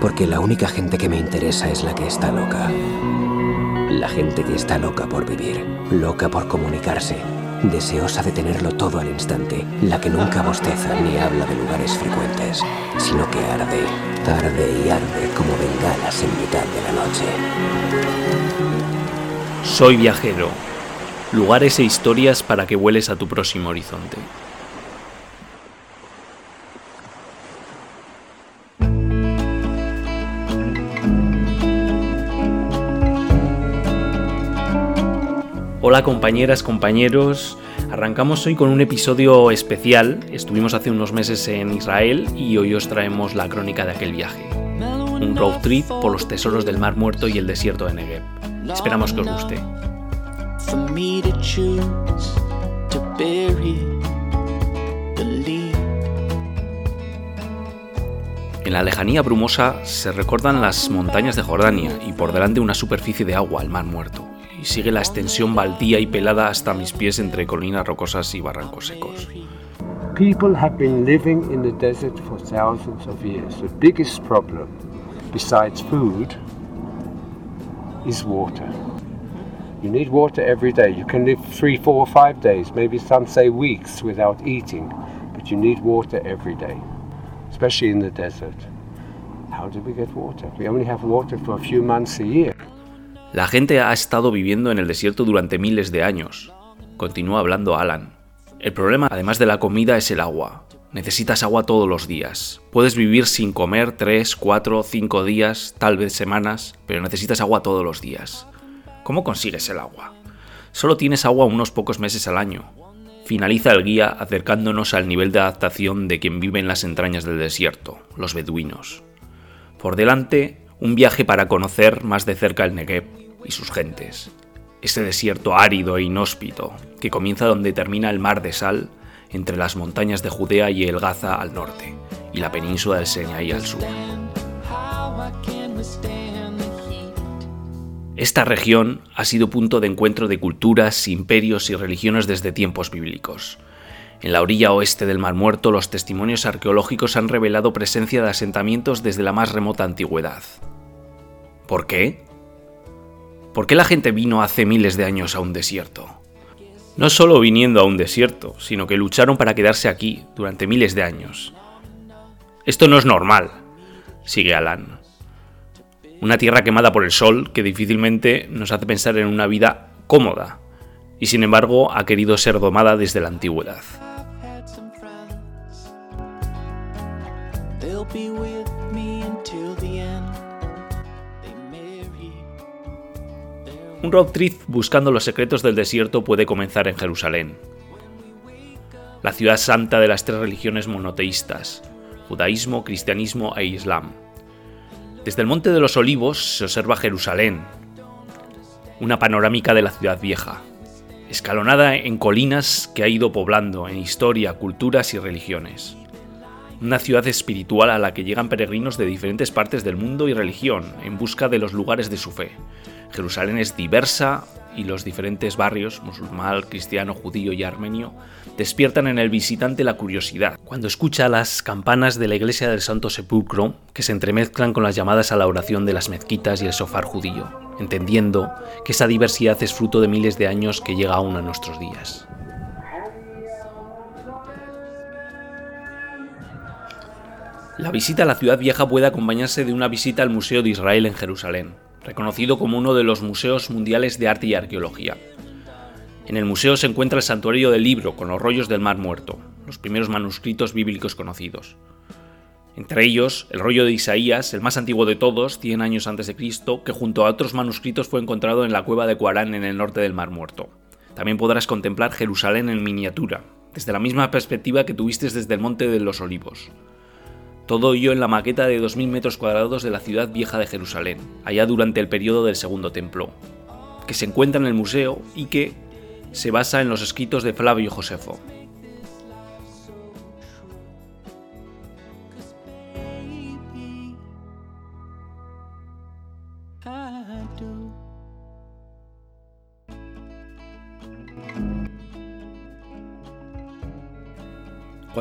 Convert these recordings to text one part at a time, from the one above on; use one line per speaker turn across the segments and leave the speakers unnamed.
Porque la única gente que me interesa es la que está loca. La gente que está loca por vivir, loca por comunicarse, deseosa de tenerlo todo al instante, la que nunca bosteza ni habla de lugares frecuentes, sino que arde, arde y arde como bengalas en mitad de la noche.
Soy viajero. Lugares e historias para que vueles a tu próximo horizonte. Hola compañeras, compañeros. Arrancamos hoy con un episodio especial. Estuvimos hace unos meses en Israel y hoy os traemos la crónica de aquel viaje. Un road trip por los tesoros del Mar Muerto y el desierto de Negev. Esperamos que os guste. En la lejanía brumosa se recordan las montañas de Jordania y por delante una superficie de agua, el Mar Muerto y sigue la extensión baldía y pelada hasta mis pies entre colinas rocosas y barrancos secos.
People have been living in the desert for thousands of years. The biggest problem, besides food, is water. You need water every day. You can live three, four, five days, maybe some say weeks without eating, but you need water every day, especially in the desert. How do we get water? We only have water for a few months a year.
La gente ha estado viviendo en el desierto durante miles de años. Continúa hablando Alan. El problema, además de la comida, es el agua. Necesitas agua todos los días. Puedes vivir sin comer 3, 4, 5 días, tal vez semanas, pero necesitas agua todos los días. ¿Cómo consigues el agua? Solo tienes agua unos pocos meses al año. Finaliza el guía acercándonos al nivel de adaptación de quien vive en las entrañas del desierto, los beduinos. Por delante, un viaje para conocer más de cerca el Negev y sus gentes. Ese desierto árido e inhóspito que comienza donde termina el mar de sal entre las montañas de Judea y el Gaza al norte y la península del Sinaí al sur. Esta región ha sido punto de encuentro de culturas, imperios y religiones desde tiempos bíblicos. En la orilla oeste del Mar Muerto, los testimonios arqueológicos han revelado presencia de asentamientos desde la más remota antigüedad. ¿Por qué? ¿Por qué la gente vino hace miles de años a un desierto? No solo viniendo a un desierto, sino que lucharon para quedarse aquí durante miles de años. Esto no es normal, sigue Alan. Una tierra quemada por el sol que difícilmente nos hace pensar en una vida cómoda, y sin embargo ha querido ser domada desde la antigüedad. Un road trip buscando los secretos del desierto puede comenzar en Jerusalén, la ciudad santa de las tres religiones monoteístas, judaísmo, cristianismo e islam. Desde el Monte de los Olivos se observa Jerusalén, una panorámica de la ciudad vieja, escalonada en colinas que ha ido poblando en historia, culturas y religiones. Una ciudad espiritual a la que llegan peregrinos de diferentes partes del mundo y religión en busca de los lugares de su fe, Jerusalén es diversa y los diferentes barrios, musulmán, cristiano, judío y armenio, despiertan en el visitante la curiosidad cuando escucha las campanas de la iglesia del Santo Sepulcro que se entremezclan con las llamadas a la oración de las mezquitas y el sofar judío, entendiendo que esa diversidad es fruto de miles de años que llega aún a nuestros días. La visita a la ciudad vieja puede acompañarse de una visita al Museo de Israel en Jerusalén, reconocido como uno de los museos mundiales de arte y arqueología. En el museo se encuentra el santuario del libro con los rollos del Mar Muerto, los primeros manuscritos bíblicos conocidos. Entre ellos, el rollo de Isaías, el más antiguo de todos, 100 años antes de Cristo, que junto a otros manuscritos fue encontrado en la cueva de Cuarán en el norte del Mar Muerto. También podrás contemplar Jerusalén en miniatura, desde la misma perspectiva que tuviste desde el Monte de los Olivos. Todo ello en la maqueta de 2.000 metros cuadrados de la ciudad vieja de Jerusalén, allá durante el periodo del Segundo Templo, que se encuentra en el museo y que se basa en los escritos de Flavio Josefo.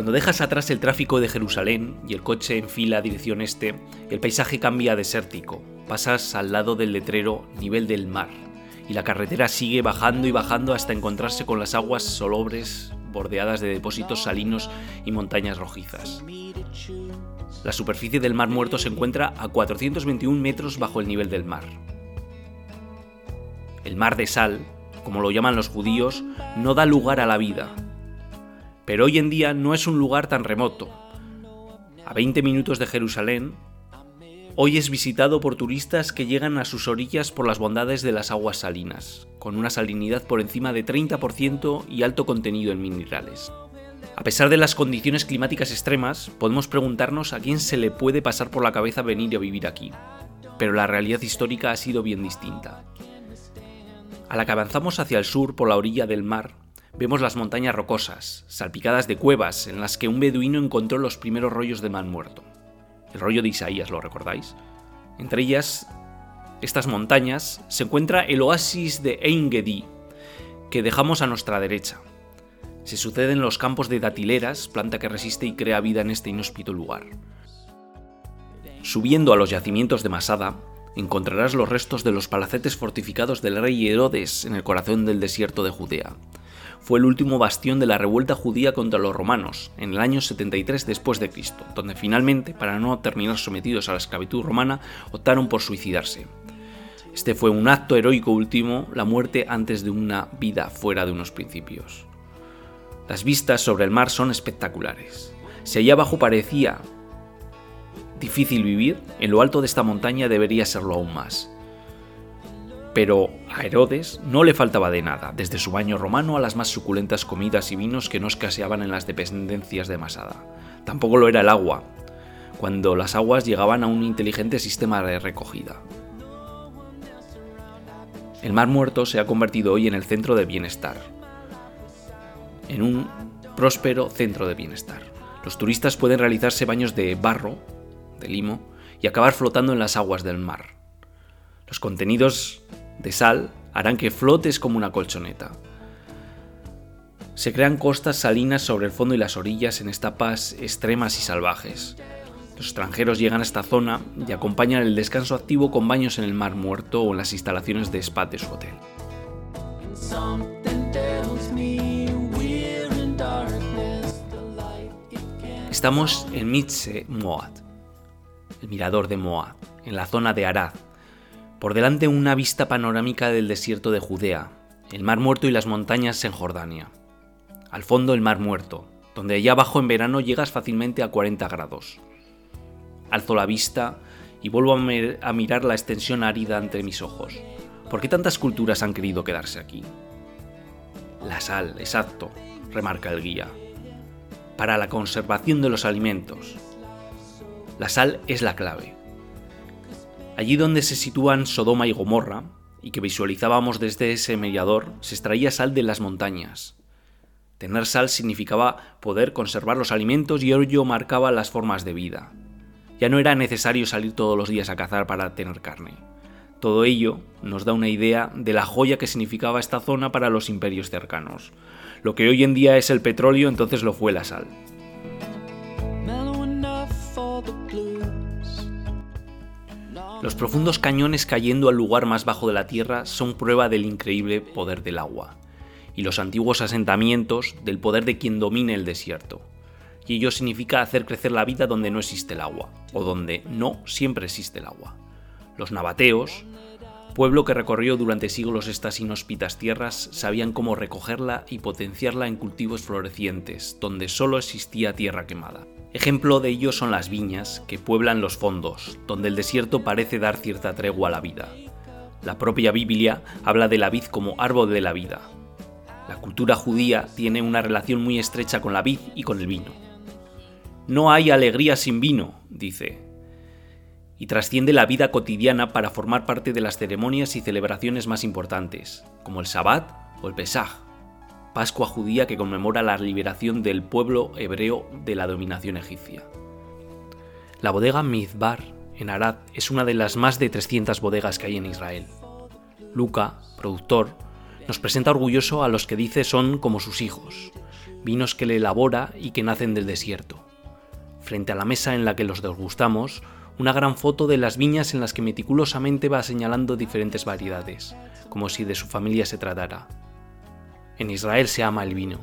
Cuando dejas atrás el tráfico de Jerusalén y el coche enfila dirección este, el paisaje cambia a desértico. Pasas al lado del letrero nivel del mar y la carretera sigue bajando y bajando hasta encontrarse con las aguas solobres bordeadas de depósitos salinos y montañas rojizas. La superficie del Mar Muerto se encuentra a 421 metros bajo el nivel del mar. El mar de sal, como lo llaman los judíos, no da lugar a la vida. Pero hoy en día no es un lugar tan remoto. A 20 minutos de Jerusalén, hoy es visitado por turistas que llegan a sus orillas por las bondades de las aguas salinas, con una salinidad por encima de 30% y alto contenido en minerales. A pesar de las condiciones climáticas extremas, podemos preguntarnos a quién se le puede pasar por la cabeza venir a vivir aquí. Pero la realidad histórica ha sido bien distinta. A la que avanzamos hacia el sur por la orilla del mar, vemos las montañas rocosas, salpicadas de cuevas en las que un beduino encontró los primeros rollos de mar muerto. El rollo de Isaías, ¿lo recordáis? Entre ellas, estas montañas, se encuentra el oasis de Eingedi, que dejamos a nuestra derecha. Se sucede en los campos de datileras, planta que resiste y crea vida en este inhóspito lugar. Subiendo a los yacimientos de Masada, encontrarás los restos de los palacetes fortificados del rey Herodes en el corazón del desierto de Judea. Fue el último bastión de la revuelta judía contra los romanos, en el año 73 después de Cristo, donde finalmente, para no terminar sometidos a la esclavitud romana, optaron por suicidarse. Este fue un acto heroico último, la muerte antes de una vida fuera de unos principios. Las vistas sobre el mar son espectaculares. Si allá abajo parecía difícil vivir, en lo alto de esta montaña debería serlo aún más. Pero a Herodes no le faltaba de nada, desde su baño romano a las más suculentas comidas y vinos que no escaseaban en las dependencias de Masada. Tampoco lo era el agua, cuando las aguas llegaban a un inteligente sistema de recogida. El Mar Muerto se ha convertido hoy en el centro de bienestar, en un próspero centro de bienestar. Los turistas pueden realizarse baños de barro de limo, y acabar flotando en las aguas del mar. Los contenidos de sal harán que flotes como una colchoneta. Se crean costas salinas sobre el fondo y las orillas en etapas extremas y salvajes. Los extranjeros llegan a esta zona y acompañan el descanso activo con baños en el mar muerto o en las instalaciones de spa de su hotel. Estamos en Mitze Moat, el mirador de Moab, en la zona de Arad. Por delante una vista panorámica del desierto de Judea, el Mar Muerto y las montañas en Jordania. Al fondo el Mar Muerto, donde allá abajo en verano llegas fácilmente a 40 grados. Alzo la vista y vuelvo a, mirar la extensión árida entre mis ojos. ¿Por qué tantas culturas han querido quedarse aquí? La sal, exacto, remarca el guía. Para la conservación de los alimentos, la sal es la clave. Allí donde se sitúan Sodoma y Gomorra, y que visualizábamos desde ese mediador, se extraía sal de las montañas. Tener sal significaba poder conservar los alimentos y ello marcaba las formas de vida. Ya no era necesario salir todos los días a cazar para tener carne. Todo ello nos da una idea de la joya que significaba esta zona para los imperios cercanos. Lo que hoy en día es el petróleo entonces lo fue la sal. Los profundos cañones cayendo al lugar más bajo de la Tierra son prueba del increíble poder del agua, y los antiguos asentamientos del poder de quien domine el desierto. Y ello significa hacer crecer la vida donde no existe el agua, o donde no siempre existe el agua. Los nabateos, pueblo que recorrió durante siglos estas inhóspitas tierras, sabían cómo recogerla y potenciarla en cultivos florecientes, donde solo existía tierra quemada. Ejemplo de ello son las viñas, que pueblan los fondos, donde el desierto parece dar cierta tregua a la vida. La propia Biblia habla de la vid como árbol de la vida. La cultura judía tiene una relación muy estrecha con la vid y con el vino. No hay alegría sin vino, dice, y trasciende la vida cotidiana para formar parte de las ceremonias y celebraciones más importantes, como el Sabbat o el Pesaj. Pascua judía que conmemora la liberación del pueblo hebreo de la dominación egipcia. La bodega Mizbar en Arad es una de las más de 300 bodegas que hay en Israel. Luca, productor, nos presenta orgulloso a los que dice son como sus hijos. vinos que le elabora y que nacen del desierto. Frente a la mesa en la que los degustamos, una gran foto de las viñas en las que meticulosamente va señalando diferentes variedades, como si de su familia se tratara. En Israel se ama el vino.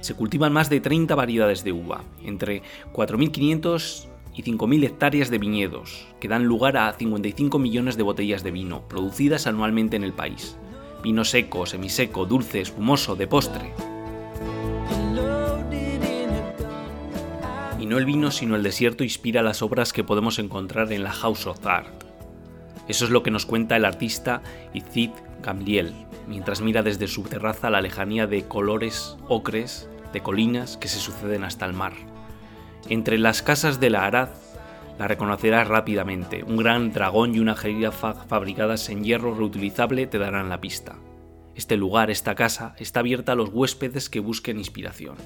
Se cultivan más de 30 variedades de uva, entre 4.500 y 5.000 hectáreas de viñedos, que dan lugar a 55 millones de botellas de vino producidas anualmente en el país. Vino seco, semiseco, dulce, espumoso, de postre. No el vino, sino el desierto inspira las obras que podemos encontrar en la House of Art. Eso es lo que nos cuenta el artista Izid Gamliel, mientras mira desde su terraza la lejanía de colores ocres de colinas que se suceden hasta el mar. Entre las casas de la Arad la reconocerás rápidamente. Un gran dragón y una jirafa fabricadas en hierro reutilizable te darán la pista. Este lugar, esta casa, está abierta a los huéspedes que busquen inspiración.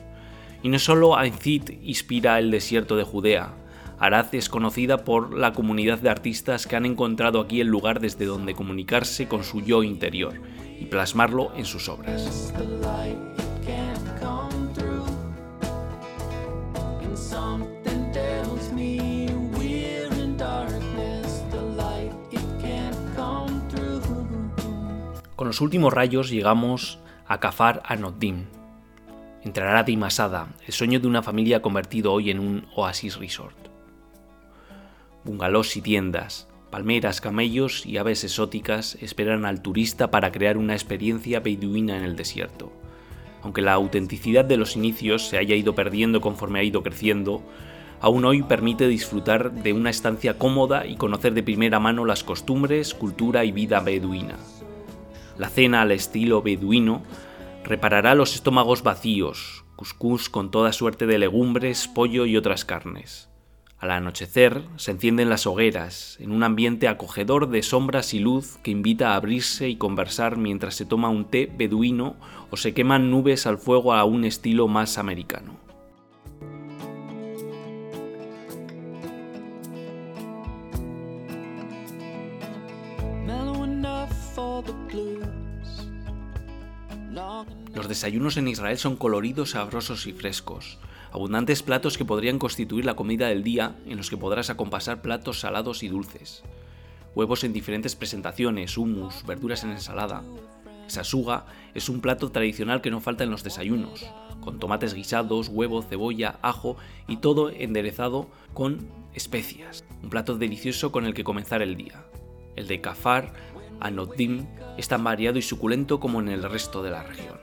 Y no solo Ainzit inspira el desierto de Judea, Arad es conocida por la comunidad de artistas que han encontrado aquí el lugar desde donde comunicarse con su yo interior y plasmarlo en sus obras. Con los últimos rayos llegamos a Kafar Anoddim, entre Arad y Masada, el sueño de una familia convertido hoy en un oasis resort. Bungalows y tiendas, palmeras, camellos y aves exóticas esperan al turista para crear una experiencia beduina en el desierto. Aunque la autenticidad de los inicios se haya ido perdiendo conforme ha ido creciendo, aún hoy permite disfrutar de una estancia cómoda y conocer de primera mano las costumbres, cultura y vida beduina. La cena al estilo beduino reparará los estómagos vacíos, cuscús con toda suerte de legumbres, pollo y otras carnes. Al anochecer se encienden las hogueras, en un ambiente acogedor de sombras y luz que invita a abrirse y conversar mientras se toma un té beduino o se queman nubes al fuego a un estilo más americano. Los desayunos en Israel son coloridos, sabrosos y frescos abundantes platos que podrían constituir la comida del día en los que podrás acompasar platos salados y dulces. Huevos en diferentes presentaciones, hummus, verduras en ensalada. Sasuga es un plato tradicional que no falta en los desayunos, con tomates guisados, huevo, cebolla, ajo y todo enderezado con especias. Un plato delicioso con el que comenzar el día. El de kafar, anodim, es tan variado y suculento como en el resto de la región.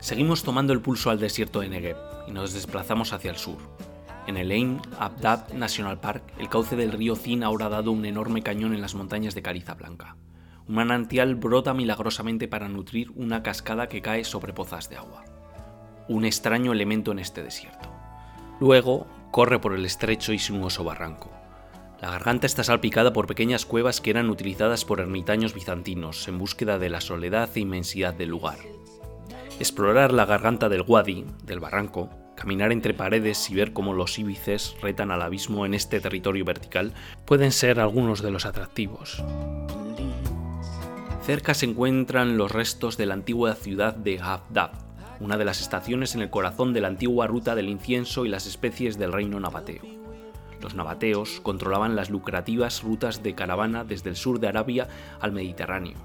Seguimos tomando el pulso al desierto de Negev y nos desplazamos hacia el sur. En el Ein Abdab National Park, el cauce del río Zin ahora ha dado un enorme cañón en las montañas de Cariza Blanca. Un manantial brota milagrosamente para nutrir una cascada que cae sobre pozas de agua. Un extraño elemento en este desierto. Luego, corre por el estrecho y sinuoso barranco. La garganta está salpicada por pequeñas cuevas que eran utilizadas por ermitaños bizantinos en búsqueda de la soledad e inmensidad del lugar. Explorar la garganta del Wadi, del barranco, caminar entre paredes y ver cómo los íbices retan al abismo en este territorio vertical pueden ser algunos de los atractivos. Cerca se encuentran los restos de la antigua ciudad de Havdab, una de las estaciones en el corazón de la antigua ruta del incienso y las especies del reino nabateo. Los nabateos controlaban las lucrativas rutas de caravana desde el sur de Arabia al Mediterráneo,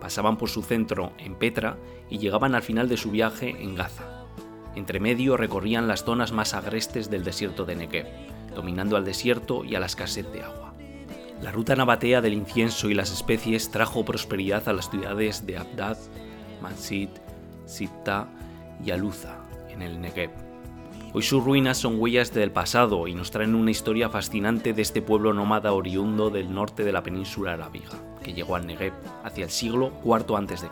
pasaban por su centro en Petra y llegaban al final de su viaje en Gaza. Entre medio recorrían las zonas más agrestes del desierto de Negev, dominando al desierto y a la escasez de agua. La ruta nabatea del incienso y las especies trajo prosperidad a las ciudades de Abdad, Mansit, Sitta y Aluza, en el Negev. Hoy sus ruinas son huellas del pasado y nos traen una historia fascinante de este pueblo nómada oriundo del norte de la península arábiga que llegó al Negev hacia el siglo IV a.C.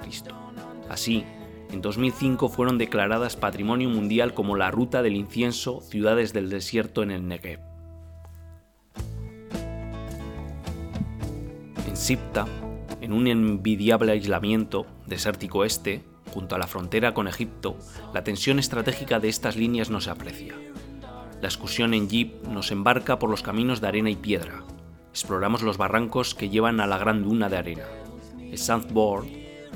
Así, en 2005 fueron declaradas Patrimonio Mundial como la Ruta del Incienso Ciudades del Desierto en el Negev. En Sipta, en un envidiable aislamiento desértico este, junto a la frontera con Egipto, la tensión estratégica de estas líneas no se aprecia. La excursión en jeep nos embarca por los caminos de arena y piedra, exploramos los barrancos que llevan a la gran duna de arena. El sandboard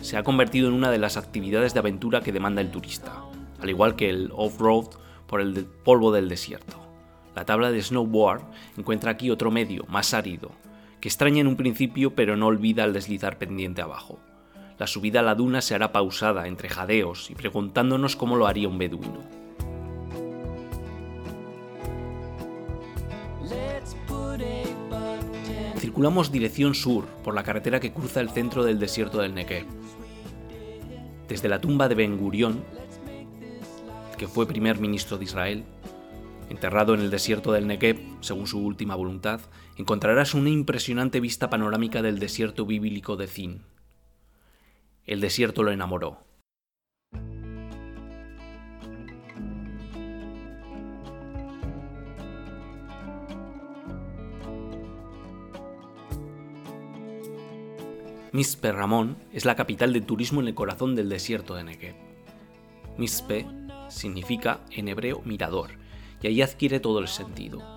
se ha convertido en una de las actividades de aventura que demanda el turista, al igual que el off-road por el polvo del desierto. La tabla de snowboard encuentra aquí otro medio, más árido, que extraña en un principio pero no olvida al deslizar pendiente abajo. La subida a la duna se hará pausada, entre jadeos y preguntándonos cómo lo haría un beduino. Circulamos dirección sur por la carretera que cruza el centro del desierto del Negev. Desde la tumba de Ben Gurión, que fue primer ministro de Israel, enterrado en el desierto del Negev, según su última voluntad, encontrarás una impresionante vista panorámica del desierto bíblico de Zin. El desierto lo enamoró. Mispe Ramón es la capital de turismo en el corazón del desierto de Negev. Mispe significa en hebreo mirador, y ahí adquiere todo el sentido.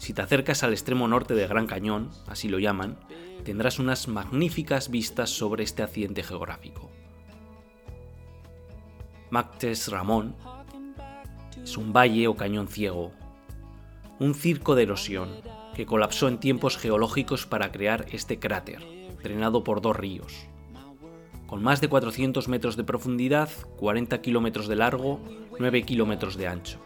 Si te acercas al extremo norte del Gran Cañón, así lo llaman, tendrás unas magníficas vistas sobre este accidente geográfico. Mactes Ramón es un valle o cañón ciego, un circo de erosión que colapsó en tiempos geológicos para crear este cráter drenado por dos ríos. Con más de 400 metros de profundidad, 40 kilómetros de largo, 9 kilómetros de ancho.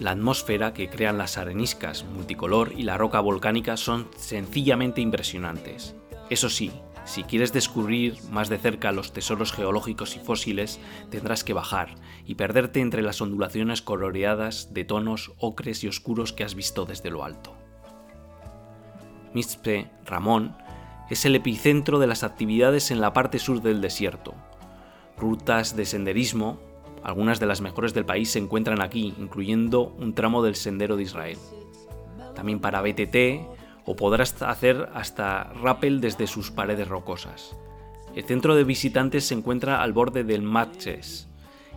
La atmósfera que crean las areniscas multicolor y la roca volcánica son sencillamente impresionantes. Eso sí, si quieres descubrir más de cerca los tesoros geológicos y fósiles, tendrás que bajar y perderte entre las ondulaciones coloreadas de tonos ocres y oscuros que has visto desde lo alto. Mizpe Ramón es el epicentro de las actividades en la parte sur del desierto. Rutas de senderismo, algunas de las mejores del país se encuentran aquí, incluyendo un tramo del Sendero de Israel. También para BTT o podrás hacer hasta rappel desde sus paredes rocosas. El centro de visitantes se encuentra al borde del Matches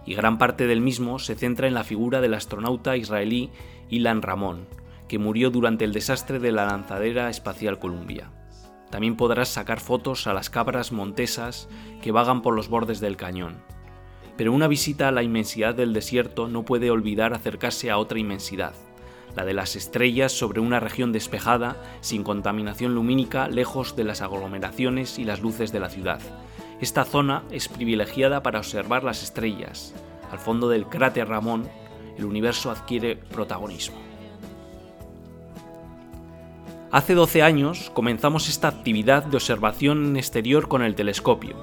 y gran parte del mismo se centra en la figura del astronauta israelí Ilan Ramón, que murió durante el desastre de la lanzadera espacial Columbia. También podrás sacar fotos a las cabras montesas que vagan por los bordes del cañón. Pero una visita a la inmensidad del desierto no puede olvidar acercarse a otra inmensidad, la de las estrellas sobre una región despejada, sin contaminación lumínica, lejos de las aglomeraciones y las luces de la ciudad. Esta zona es privilegiada para observar las estrellas. Al fondo del cráter Ramón, el universo adquiere protagonismo. Hace 12 años comenzamos esta actividad de observación exterior con el telescopio.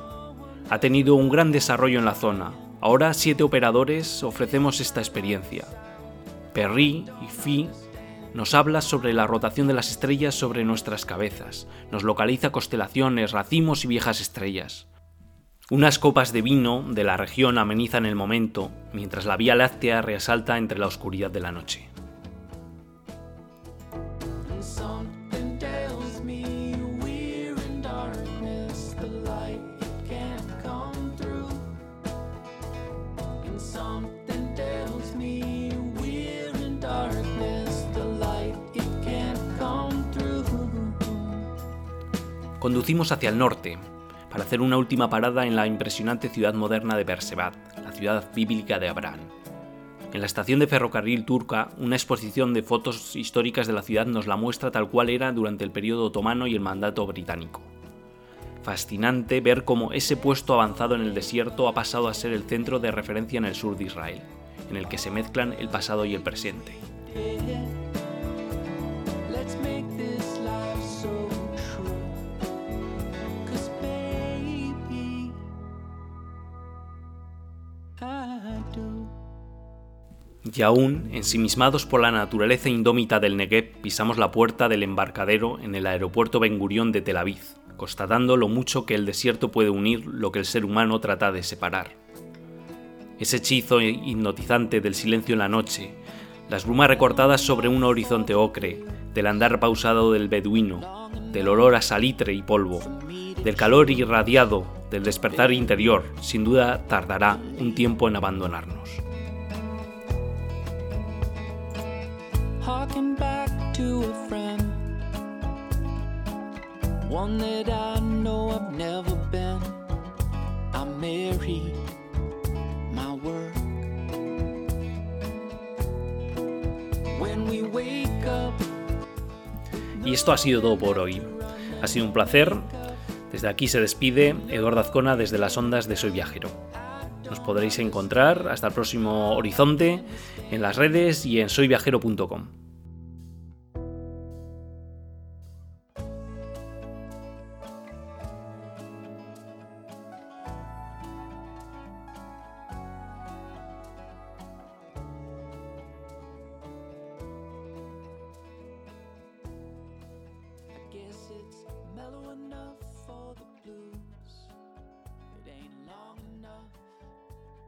Ha tenido un gran desarrollo en la zona. Ahora siete operadores ofrecemos esta experiencia. Perry y Phi nos habla sobre la rotación de las estrellas sobre nuestras cabezas, nos localiza constelaciones, racimos y viejas estrellas. Unas copas de vino de la región amenizan el momento, mientras la Vía Láctea resalta entre la oscuridad de la noche. Conducimos hacia el norte, para hacer una última parada en la impresionante ciudad moderna de Bersebat, la ciudad bíblica de Abraham. En la estación de ferrocarril turca, una exposición de fotos históricas de la ciudad nos la muestra tal cual era durante el periodo otomano y el mandato británico. Fascinante ver cómo ese puesto avanzado en el desierto ha pasado a ser el centro de referencia en el sur de Israel, en el que se mezclan el pasado y el presente. Y aún, ensimismados por la naturaleza indómita del Negev, pisamos la puerta del embarcadero en el aeropuerto Ben Gurión de Tel Aviv, constatando lo mucho que el desierto puede unir lo que el ser humano trata de separar. Ese hechizo hipnotizante del silencio en la noche, las brumas recortadas sobre un horizonte ocre, del andar pausado del beduino, del olor a salitre y polvo, del calor irradiado, del despertar interior, sin duda tardará un tiempo en abandonarnos. Back to a friend. One that I know I've never been. Y esto ha sido todo por hoy. Ha sido un placer. Desde aquí se despide Eduardo Azcona desde las ondas de Soy Viajero. Nos podréis encontrar hasta el próximo horizonte en las redes y en soyviajero.com.